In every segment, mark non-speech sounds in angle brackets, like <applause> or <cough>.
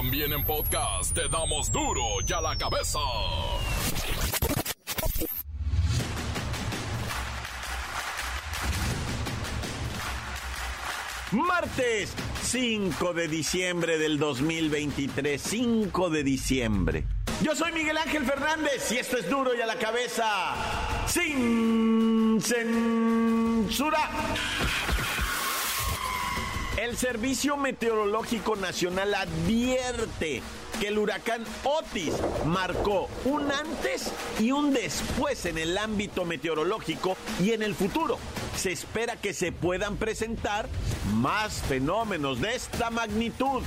También en podcast te damos duro y a la cabeza. Martes 5 de diciembre del 2023. 5 de diciembre. Yo soy Miguel Ángel Fernández y esto es duro y a la cabeza. Sin censura. El Servicio Meteorológico Nacional advierte que el huracán Otis marcó un antes y un después en el ámbito meteorológico y en el futuro. Se espera que se puedan presentar más fenómenos de esta magnitud.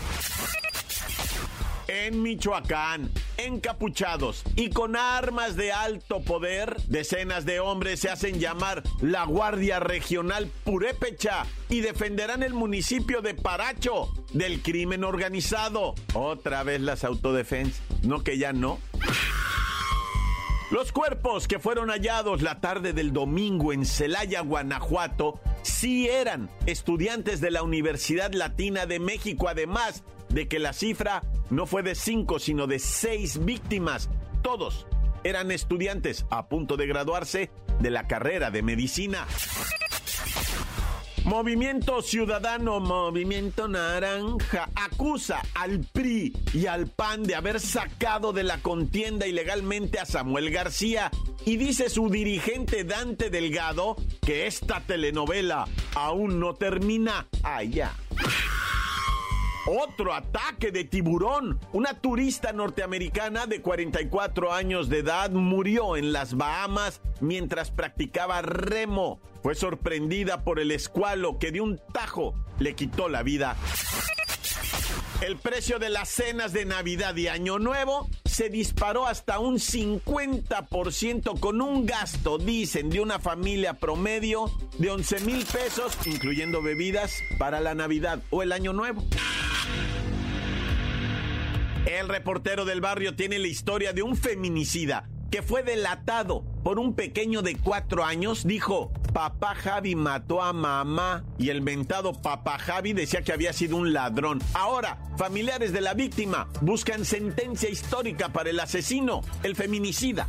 En Michoacán, encapuchados y con armas de alto poder, decenas de hombres se hacen llamar la Guardia Regional Purépecha y defenderán el municipio de Paracho del crimen organizado. Otra vez las autodefensas. No que ya no. Los cuerpos que fueron hallados la tarde del domingo en Celaya, Guanajuato, sí eran estudiantes de la Universidad Latina de México, además de que la cifra no fue de cinco, sino de seis víctimas. Todos eran estudiantes a punto de graduarse de la carrera de medicina. Movimiento Ciudadano, Movimiento Naranja, acusa al PRI y al PAN de haber sacado de la contienda ilegalmente a Samuel García y dice su dirigente Dante Delgado que esta telenovela aún no termina allá. Otro ataque de tiburón. Una turista norteamericana de 44 años de edad murió en las Bahamas mientras practicaba remo. Fue sorprendida por el escualo que de un tajo le quitó la vida. El precio de las cenas de Navidad y Año Nuevo se disparó hasta un 50% con un gasto, dicen, de una familia promedio de 11 mil pesos, incluyendo bebidas para la Navidad o el Año Nuevo. El reportero del barrio tiene la historia de un feminicida que fue delatado por un pequeño de cuatro años, dijo, papá Javi mató a mamá y el mentado papá Javi decía que había sido un ladrón. Ahora, familiares de la víctima buscan sentencia histórica para el asesino, el feminicida.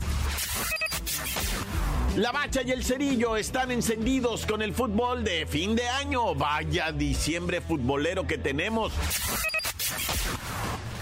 La bacha y el cerillo están encendidos con el fútbol de fin de año. Vaya diciembre futbolero que tenemos.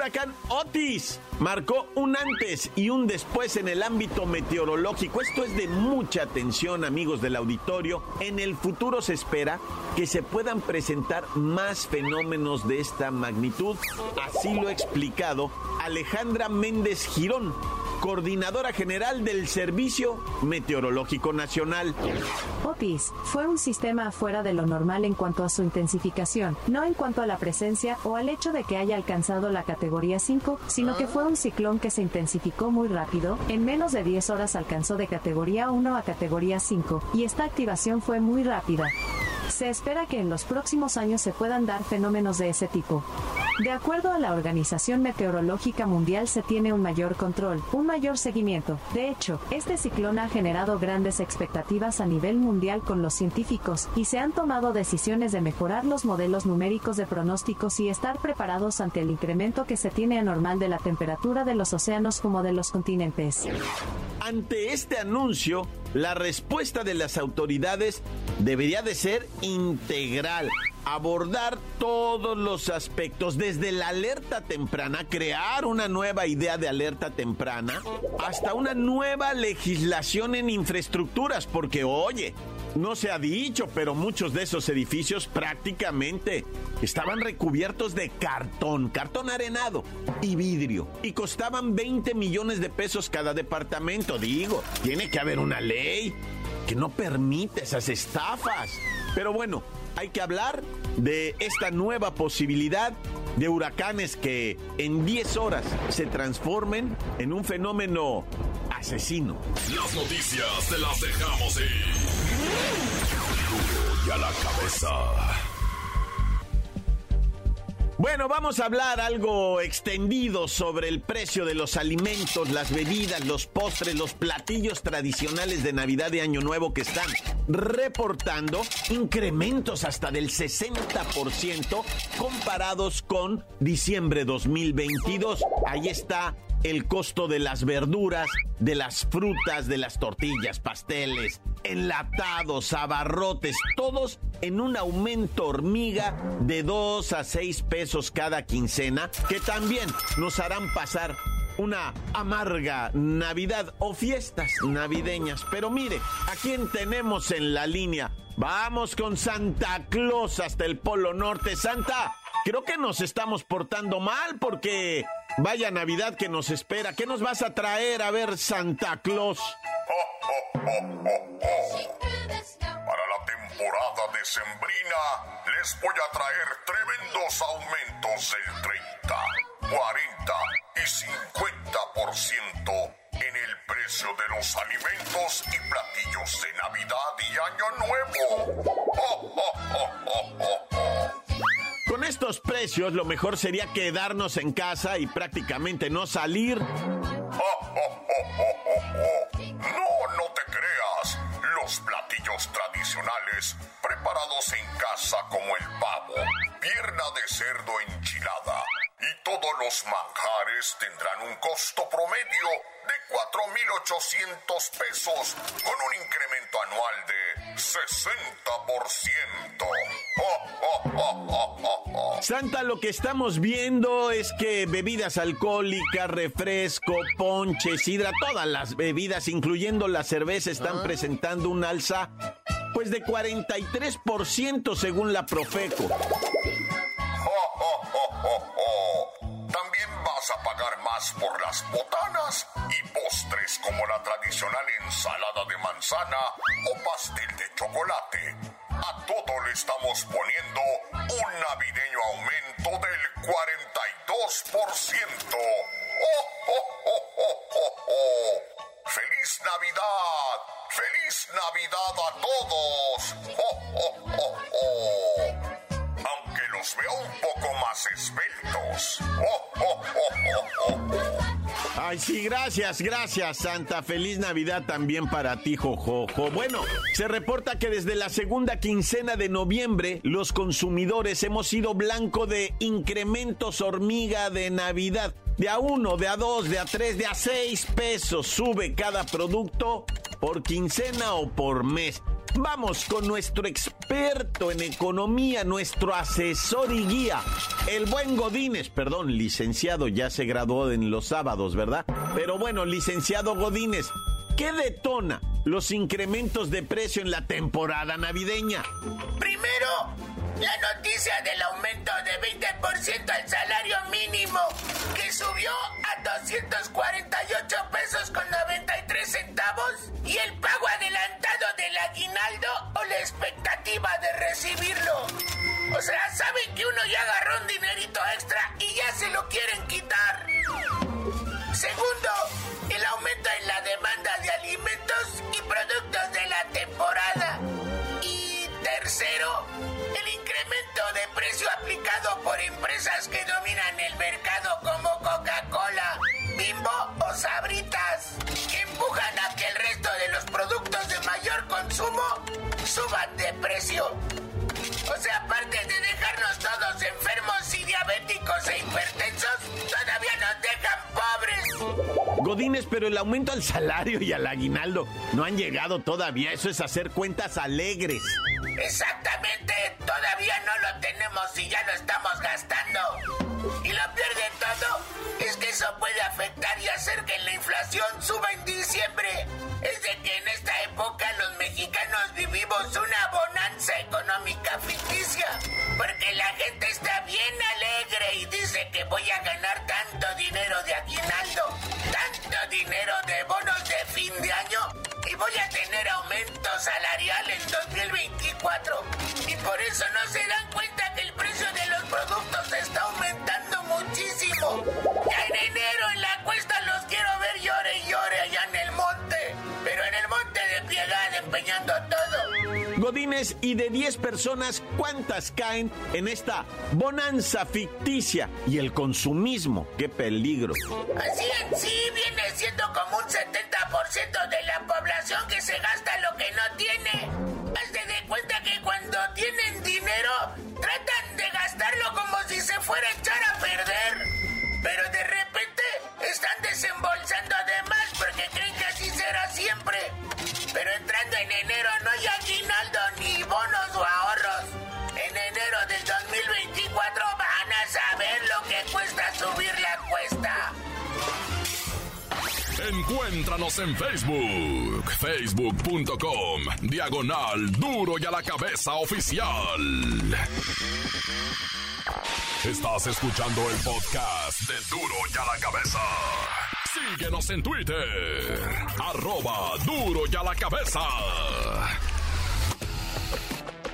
Huracán Otis marcó un antes y un después en el ámbito meteorológico. Esto es de mucha atención, amigos del auditorio. En el futuro se espera que se puedan presentar más fenómenos de esta magnitud. Así lo ha explicado Alejandra Méndez Girón, coordinadora general del Servicio Meteorológico Nacional. Otis fue un sistema fuera de lo normal en cuanto a su intensificación, no en cuanto a la presencia o al hecho de que haya alcanzado la categoría 5, sino que fue un ciclón que se intensificó muy rápido, en menos de 10 horas alcanzó de categoría 1 a categoría 5, y esta activación fue muy rápida. Se espera que en los próximos años se puedan dar fenómenos de ese tipo. De acuerdo a la Organización Meteorológica Mundial se tiene un mayor control, un mayor seguimiento. De hecho, este ciclón ha generado grandes expectativas a nivel mundial con los científicos y se han tomado decisiones de mejorar los modelos numéricos de pronósticos y estar preparados ante el incremento que se tiene anormal de la temperatura de los océanos como de los continentes. Ante este anuncio, la respuesta de las autoridades debería de ser integral, abordar todos los aspectos, desde la alerta temprana, crear una nueva idea de alerta temprana, hasta una nueva legislación en infraestructuras, porque oye, no se ha dicho, pero muchos de esos edificios prácticamente estaban recubiertos de cartón, cartón arenado y vidrio. Y costaban 20 millones de pesos cada departamento. Digo, tiene que haber una ley que no permite esas estafas. Pero bueno, hay que hablar de esta nueva posibilidad de huracanes que en 10 horas se transformen en un fenómeno asesino. Las noticias te las dejamos ir. Y a la cabeza. Bueno, vamos a hablar algo extendido sobre el precio de los alimentos, las bebidas, los postres, los platillos tradicionales de Navidad y Año Nuevo que están reportando incrementos hasta del 60% comparados con diciembre 2022. Ahí está el costo de las verduras, de las frutas, de las tortillas, pasteles, enlatados, abarrotes, todos en un aumento hormiga de 2 a 6 pesos cada quincena, que también nos harán pasar una amarga Navidad o fiestas navideñas. Pero mire, ¿a quién tenemos en la línea? Vamos con Santa Claus hasta el Polo Norte. Santa, creo que nos estamos portando mal porque vaya Navidad que nos espera. ¿Qué nos vas a traer a ver Santa Claus? Para la temporada decembrina les voy a traer tremendos aumentos del 30, 40 y 50% en el precio de los alimentos y platillos de Navidad y Año Nuevo. Con estos precios, lo mejor sería quedarnos en casa y prácticamente no salir. No, no te creas. Los platillos tradicionales preparados en casa como el pavo, pierna de cerdo enchilada y todos los manjares tendrán un costo promedio de 4.800 pesos con un incremento anual de 60%. <laughs> Santa, lo que estamos viendo es que bebidas alcohólicas, refresco, ponche, sidra, todas las bebidas, incluyendo la cerveza, están presentando un alza pues de 43% según la Profeco. Por las botanas y postres como la tradicional ensalada de manzana o pastel de chocolate. A todo le estamos poniendo un navideño aumento del 42%. ¡Oh, oh, oh, oh, oh! ¡Feliz Navidad! ¡Feliz Navidad a todos! ¡Oh, oh, oh, oh! Veo un poco más esbeltos. ¡Oh, oh, oh, oh, oh! Ay, sí, gracias, gracias, Santa. Feliz Navidad también para ti, Jojojo. Bueno, se reporta que desde la segunda quincena de noviembre, los consumidores hemos sido blanco de incrementos hormiga de Navidad. De a uno, de a dos, de a tres, de a seis pesos sube cada producto por quincena o por mes. Vamos con nuestro experto en economía, nuestro asesor y guía, el buen Godínez, perdón, licenciado, ya se graduó en los sábados, ¿verdad? Pero bueno, licenciado Godínez, ¿qué detona los incrementos de precio en la temporada navideña? Primero, la noticia del aumento de 20% al salario mínimo, que subió a 248 pesos con 93 centavos, y el pago adelantado del aguinaldo o la expectativa de recibirlo. O sea, saben que uno ya agarró un dinerito extra y ya se lo quieren quitar. Segundo, el aumento en la demanda de alimentos y productos de la temporada. Tercero, el incremento de precio aplicado por empresas que dominan el mercado como Coca-Cola, Bimbo o Sabritas, que empujan a que el resto de los productos de mayor consumo suban de precio. O sea, aparte de dejarnos todos enfermos y diabéticos e hipertensos, todavía nos dejan pobres. Godínez, pero el aumento al salario y al aguinaldo no han llegado todavía. Eso es hacer cuentas alegres. Exactamente, todavía no lo tenemos y ya lo estamos gastando. Y lo peor de todo es que eso puede afectar y hacer que la inflación suba en diciembre. Es de que en esta época los mexicanos vivimos económica ficticia, porque la gente está bien alegre y dice que voy a ganar tanto dinero de aguinaldo, tanto dinero de bonos de fin de año y voy a tener aumento salarial en 2024. Y por eso no se dan cuenta que el precio de los productos está aumentando muchísimo. Ya en enero en la cuesta los quiero ver llore y llore allá en el monte, pero en el monte de Piedad empeñando todo. Godines, y de 10 personas, ¿cuántas caen en esta bonanza ficticia y el consumismo? ¡Qué peligro! Así en sí viene siendo como un 70% de la población que se gasta lo que no tiene. Hazte de cuenta que cuando tienen dinero, tratan de gastarlo como si se fuera a echar a perder. Pero de repente están desembolsando de más porque creen que así será siempre. Pero entrando en enero no hay aguinaldo ni bonos o ahorros. En enero del 2024 van a saber lo que cuesta subir la cuesta. Encuéntranos en Facebook, facebook.com, diagonal duro y a la cabeza oficial. Estás escuchando el podcast de duro y a la cabeza. Síguenos en Twitter, arroba duro y a la cabeza.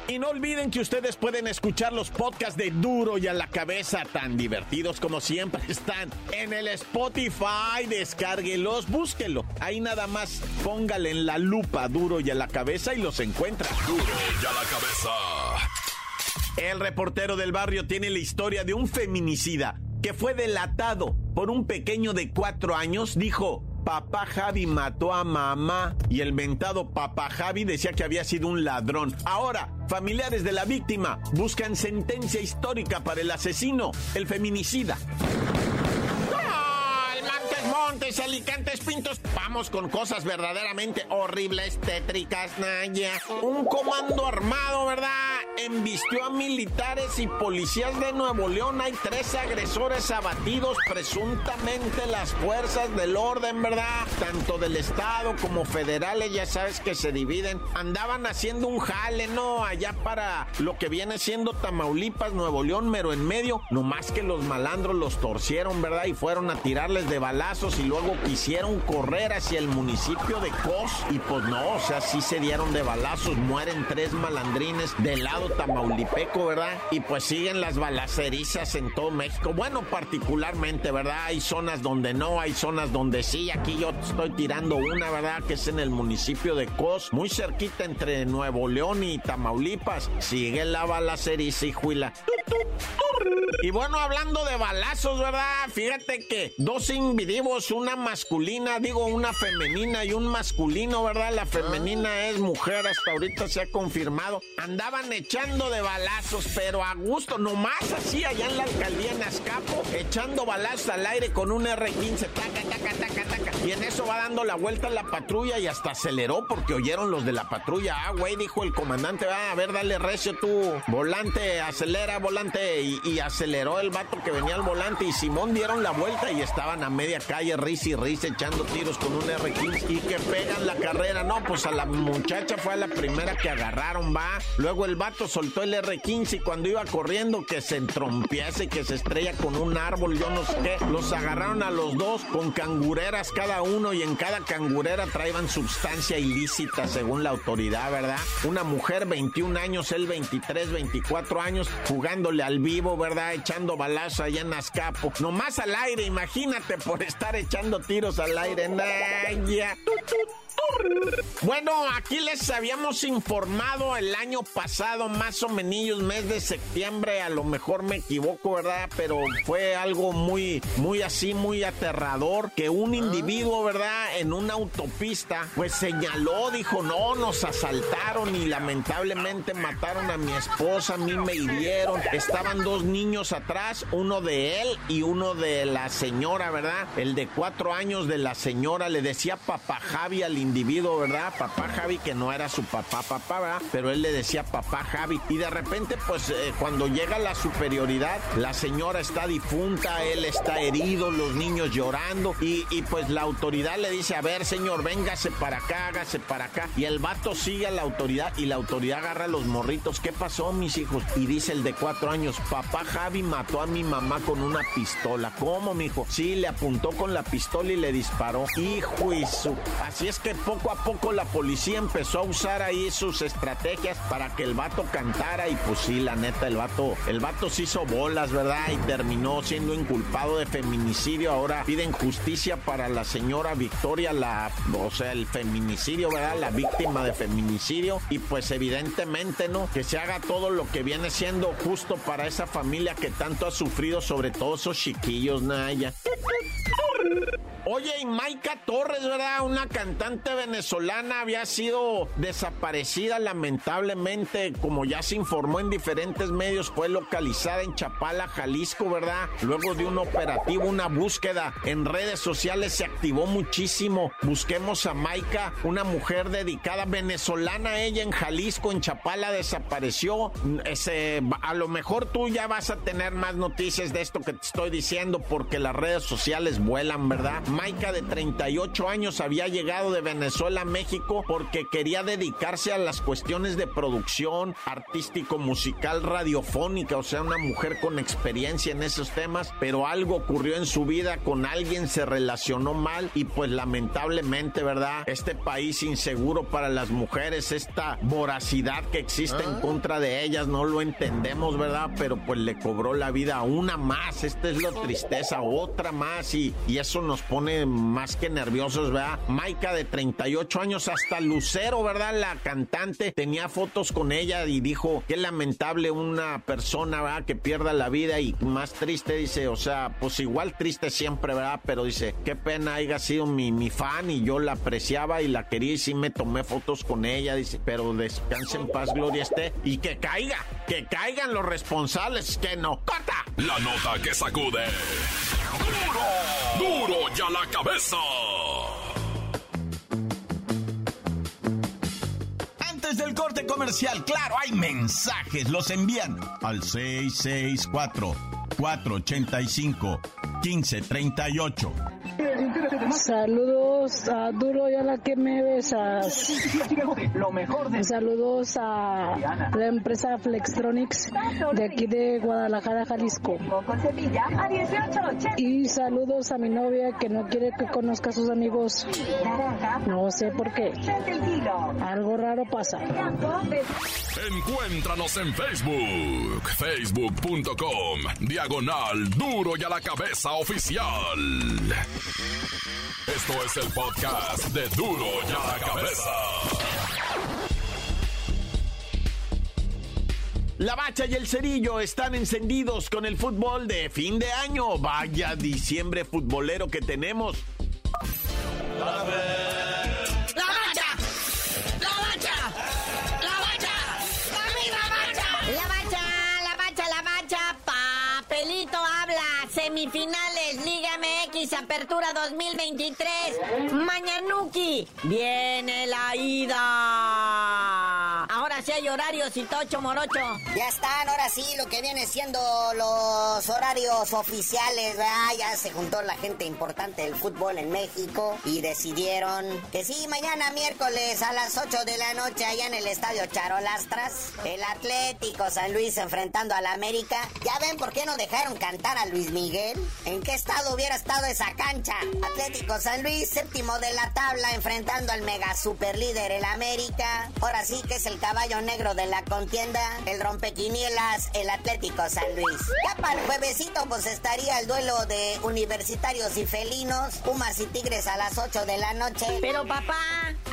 Y no olviden que ustedes pueden escuchar los podcasts de Duro y a la cabeza, tan divertidos como siempre <laughs> están en el Spotify. Descárguelos, búsquenlo. Ahí nada más póngale en la lupa Duro y a la cabeza y los encuentra. Duro y a la cabeza. El reportero del barrio tiene la historia de un feminicida que fue delatado por un pequeño de cuatro años. Dijo, papá Javi mató a mamá y el mentado papá Javi decía que había sido un ladrón. Ahora, familiares de la víctima buscan sentencia histórica para el asesino, el feminicida. Montes, Alicantes, Pintos. Vamos con cosas verdaderamente horribles, tétricas, Naya. Un comando armado, ¿verdad? Embistió a militares y policías de Nuevo León. Hay tres agresores abatidos, presuntamente las fuerzas del orden, ¿verdad? Tanto del Estado como federales, ya sabes que se dividen. Andaban haciendo un jale, ¿no? Allá para lo que viene siendo Tamaulipas, Nuevo León, mero en medio. No más que los malandros los torcieron, ¿verdad? Y fueron a tirarles de balazos y luego quisieron correr hacia el municipio de Cos y pues no, o sea, sí se dieron de balazos, mueren tres malandrines del lado tamaulipeco, ¿verdad? Y pues siguen las balacerizas en todo México. Bueno, particularmente, ¿verdad? Hay zonas donde no, hay zonas donde sí. Aquí yo estoy tirando una, ¿verdad? Que es en el municipio de Cos, muy cerquita entre Nuevo León y Tamaulipas. Sigue la balaceriza y juila. Y bueno, hablando de balazos, ¿verdad? Fíjate que dos individuos, una masculina, digo una femenina y un masculino, ¿verdad? La femenina es mujer, hasta ahorita se ha confirmado. Andaban echando de balazos, pero a gusto, nomás así allá en la alcaldía en Azcapo, echando balazos al aire con un R15, taca, taca, taca, taca. En eso va dando la vuelta la patrulla y hasta aceleró porque oyeron los de la patrulla. Ah, güey, dijo el comandante, va a ver, dale recio tú, volante, acelera, volante, y, aceleró el vato que venía al volante y Simón dieron la vuelta y estaban a media calle, risa y risa, echando tiros con un R15 y que pegan la carrera. No, pues a la muchacha fue a la primera que agarraron, va. Luego el vato soltó el R15 y cuando iba corriendo que se entrompiese, que se estrella con un árbol, yo no sé qué. Los agarraron a los dos con cangureras cada uno y en cada cangurera traían sustancia ilícita según la autoridad, ¿verdad? Una mujer, 21 años, él 23, 24 años, jugándole al vivo, ¿verdad? Echando balazos allá en Azcapo. Nomás al aire, imagínate por estar echando tiros al aire. Naya. Bueno, aquí les habíamos informado el año pasado, más o menos mes de septiembre, a lo mejor me equivoco, ¿verdad? Pero fue algo muy, muy así, muy aterrador, que un individuo, ¿verdad? En una autopista, pues señaló, dijo, no, nos asaltaron y lamentablemente mataron a mi esposa, a mí me hirieron. Estaban dos niños atrás, uno de él y uno de la señora, ¿verdad? El de cuatro años de la señora le decía papá Javi al individuo, ¿verdad? Papá Javi, que no era su papá, papá, ¿verdad? Pero él le decía papá Javi. Y de repente, pues eh, cuando llega la superioridad, la señora está difunta, él está herido, los niños llorando. Y, y pues la autoridad le dice, a ver, señor, véngase para acá, hágase para acá. Y el vato sigue a la autoridad y la autoridad agarra a los morritos. ¿Qué pasó, mis hijos? Y dice el de cuatro años, papá Javi mató a mi mamá con una pistola. ¿Cómo, mijo? Sí, le apuntó con la pistola y le disparó. Hijo y su. Así es que poco a poco la policía empezó a usar ahí sus estrategias para que el vato cantara. Y pues sí, la neta, el vato, el vato se hizo bolas, ¿verdad? Y terminó siendo inculpado de feminicidio. Ahora piden justicia para la señora Victoria, la, o sea, el feminicidio, ¿verdad? La víctima de feminicidio. Y pues evidentemente, ¿no? Que se haga todo lo que viene siendo justo para esa familia que tanto ha sufrido, sobre todo esos chiquillos, Naya. Oye, y Maika Torres, ¿verdad? Una cantante venezolana había sido desaparecida lamentablemente, como ya se informó en diferentes medios, fue localizada en Chapala, Jalisco, ¿verdad? Luego de un operativo, una búsqueda en redes sociales se activó muchísimo. Busquemos a Maika, una mujer dedicada venezolana, ella en Jalisco, en Chapala desapareció. Ese, a lo mejor tú ya vas a tener más noticias de esto que te estoy diciendo porque las redes sociales vuelan, ¿verdad? Maika de 38 años había llegado de Venezuela a México porque quería dedicarse a las cuestiones de producción artístico, musical, radiofónica, o sea, una mujer con experiencia en esos temas, pero algo ocurrió en su vida, con alguien se relacionó mal y pues lamentablemente, ¿verdad? Este país inseguro para las mujeres, esta voracidad que existe en contra de ellas, no lo entendemos, ¿verdad? Pero pues le cobró la vida a una más, esta es la tristeza, otra más y, y eso nos pone más que nerviosos, ¿verdad? Maika de 38 años, hasta Lucero, ¿verdad? La cantante tenía fotos con ella y dijo, qué lamentable una persona, ¿verdad? Que pierda la vida y más triste, dice, o sea, pues igual triste siempre, ¿verdad? Pero dice, qué pena haya sido mi, mi fan y yo la apreciaba y la quería y sí me tomé fotos con ella, dice, pero descanse en paz, Gloria esté y que caiga, que caigan los responsables, que no. ¡Corta! La nota que sacude. ¡Duro! ¡Duro ya la cabeza! Antes del corte comercial, claro, hay mensajes. Los envían al 664-485-1538. Saludos a Duro y a la que me besas. Lo mejor de... Saludos a la empresa Flextronics de aquí de Guadalajara, Jalisco. Y saludos a mi novia que no quiere que conozca a sus amigos. No sé por qué. Algo raro pasa. Encuéntranos en Facebook, facebook.com, diagonal duro y a la cabeza oficial. Esto es el podcast de duro y a la cabeza. La bacha y el cerillo están encendidos con el fútbol de fin de año. Vaya diciembre futbolero que tenemos. ¡La Apertura 2023, Mañanuki, viene la ida. Sí hay horarios y tocho morocho. Ya están, ahora sí, lo que viene siendo los horarios oficiales, ¿verdad? Ya se juntó la gente importante del fútbol en México y decidieron que sí, mañana miércoles a las 8 de la noche allá en el Estadio Charolastras, el Atlético San Luis enfrentando al América. ¿Ya ven por qué no dejaron cantar a Luis Miguel? ¿En qué estado hubiera estado esa cancha? Atlético San Luis, séptimo de la tabla, enfrentando al mega super líder, el América. Ahora sí que es el caballo negro de la contienda, el rompequinielas, el Atlético San Luis. Ya para el juevesito, pues estaría el duelo de universitarios y felinos, Pumas y Tigres a las 8 de la noche. Pero papá,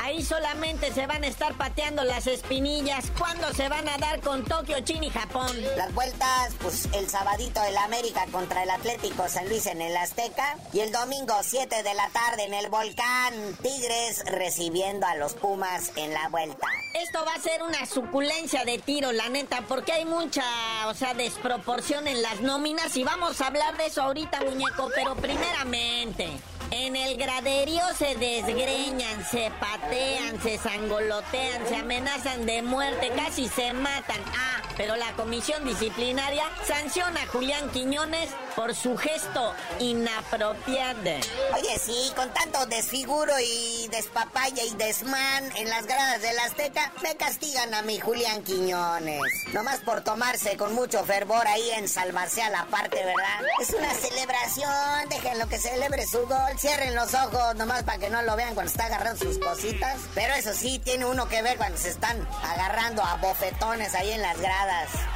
ahí solamente se van a estar pateando las espinillas. ¿Cuándo se van a dar con Tokio, China y Japón? Las vueltas, pues el sabadito el América contra el Atlético San Luis en el Azteca y el domingo 7 de la tarde en el Volcán, Tigres recibiendo a los Pumas en la vuelta. Esto va a ser una suculencia de tiro, la neta, porque hay mucha, o sea, desproporción en las nóminas y vamos a hablar de eso ahorita, muñeco, pero primeramente... En el graderío se desgreñan, se patean, sangolotean, se amenazan de muerte, casi se matan. Ah, pero la comisión disciplinaria sanciona a Julián Quiñones por su gesto inapropiado. Oye, sí, con tanto desfiguro y despapaya y desmán en las gradas del Azteca, me castigan a mi Julián Quiñones. Nomás por tomarse con mucho fervor ahí en salvarse a la parte, ¿verdad? Es una celebración, déjenlo que celebre su gol cierren los ojos nomás para que no lo vean cuando está agarrando sus cositas. Pero eso sí, tiene uno que ver cuando se están agarrando a bofetones ahí en las gradas.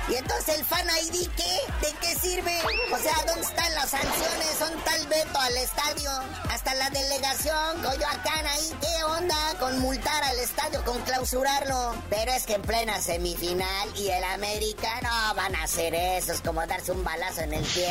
Y entonces el fan ID, ¿qué? ¿De qué sirve? O sea, ¿dónde están las sanciones? Son tal veto al estadio. Hasta la delegación, Coyoacán ahí, ¿qué onda? Con multar al estadio, con clausurarlo. Pero es que en plena semifinal y el América no van a hacer eso. Es como darse un balazo en el pie,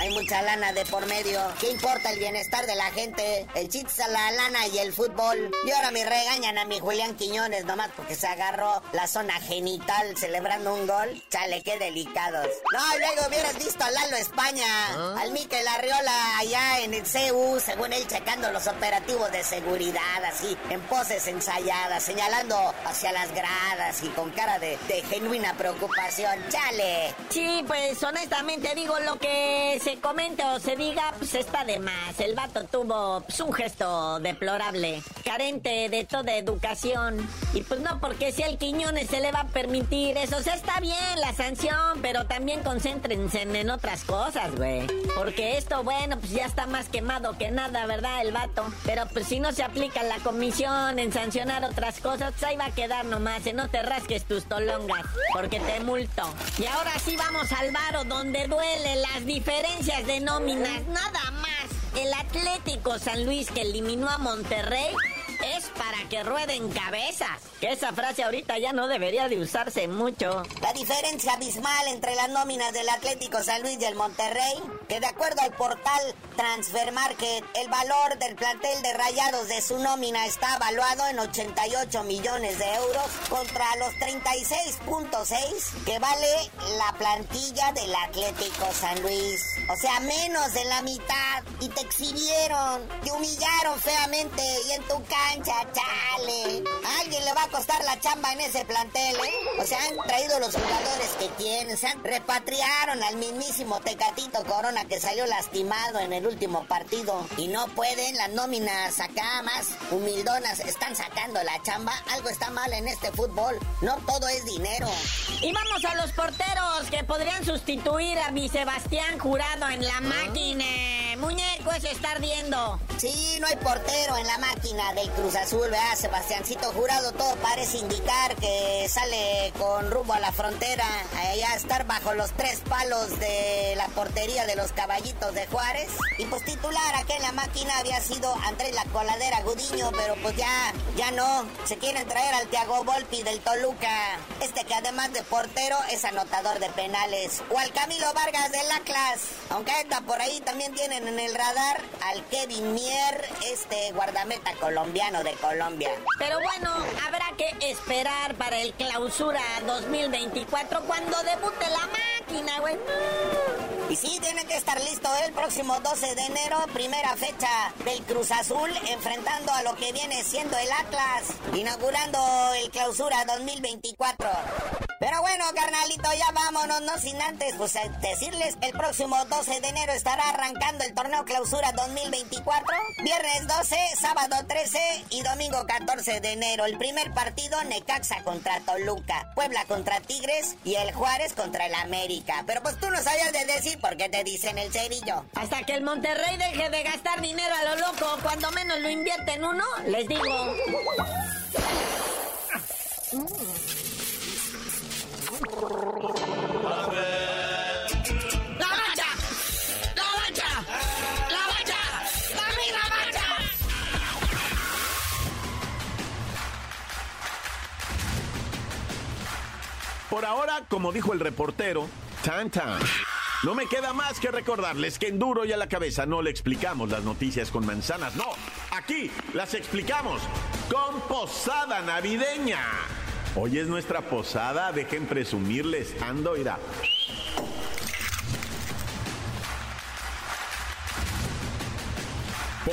Hay mucha lana de por medio. ¿Qué importa el bienestar de la gente, el chiste a la lana y el fútbol. Y ahora me regañan a mi Julián Quiñones nomás porque se agarró la zona genital celebrando un gol. Chale, qué delicados. No, luego hubieras visto a Lalo España, ¿Ah? al Mikel Arriola allá en el CU, según él checando los operativos de seguridad, así, en poses ensayadas, señalando hacia las gradas y con cara de, de genuina preocupación. Chale. Sí, pues honestamente digo lo que se comente o se diga, pues está de más. El vato tuvo pues, un gesto deplorable, carente de toda educación. Y pues no, porque si al Quiñones se le va a permitir eso. O sea, está bien la sanción, pero también concéntrense en otras cosas, güey. Porque esto, bueno, pues ya está más quemado que nada, ¿verdad? El vato. Pero pues si no se aplica la comisión en sancionar otras cosas, pues ahí va a quedar nomás. no te rasques tus tolongas, porque te multo. Y ahora sí vamos al varo donde duele las diferencias de nóminas. Nada más. El Atlético San Luis que eliminó a Monterrey es para que rueden cabezas. Que esa frase ahorita ya no debería de usarse mucho. La diferencia abismal entre las nóminas del Atlético San Luis y el Monterrey, que de acuerdo al portal Transfer Market, el valor del plantel de Rayados de su nómina está evaluado en 88 millones de euros contra los 36.6 que vale la plantilla del Atlético San Luis. O sea, menos de la mitad. Y te exhibieron, te humillaron feamente y en tu cancha, chale. alguien le va a costar la chamba en ese plantel, ¿eh? O sea, han traído los jugadores que quieren, se han repatriaron al mismísimo Tecatito Corona que salió lastimado en el último partido y no pueden las nóminas acá más humildonas están sacando la chamba. Algo está mal en este fútbol. No todo es dinero. Y vamos a los porteros que podrían sustituir a mi Sebastián Jurado en la máquina. Muñeco, eso está ardiendo. Sí, no hay portero en la máquina del Cruz Azul, ¿verdad? Sebastiancito Jurado, todo parece indicar que sale con rumbo a la frontera, allá estar bajo los tres palos de la portería de los caballitos de Juárez. Y pues titular aquí en la máquina había sido Andrés La Coladera Gudiño, pero pues ya, ya no. Se quieren traer al Tiago Volpi del Toluca. Este que además de portero es anotador de penales. O al Camilo Vargas del Atlas. Aunque anda por ahí también tienen en el radar al Kevin Mier, este guardameta colombiano de Colombia. Pero bueno, habrá que esperar para el clausura 2024 cuando debute la máquina, güey. Y sí, tiene que estar listo el próximo 12 de enero, primera fecha del Cruz Azul, enfrentando a lo que viene siendo el Atlas, inaugurando el clausura 2024. Pero bueno, carnalito, ya vámonos, no sin antes pues, decirles, el próximo 12 de enero estará arrancando el torneo clausura 2024. Viernes 12, sábado 13 y domingo 14 de enero. El primer partido, Necaxa contra Toluca, Puebla contra Tigres y el Juárez contra el América. Pero pues tú no sabías de decir por qué te dicen el cerillo. Hasta que el Monterrey deje de gastar dinero a lo loco, cuando menos lo invierte en uno, les digo. Por ahora, como dijo el reportero, tan tan. No me queda más que recordarles que en duro y a la cabeza no le explicamos las noticias con manzanas, no. Aquí las explicamos con posada navideña. Hoy es nuestra posada, dejen presumirles. Ando, irá.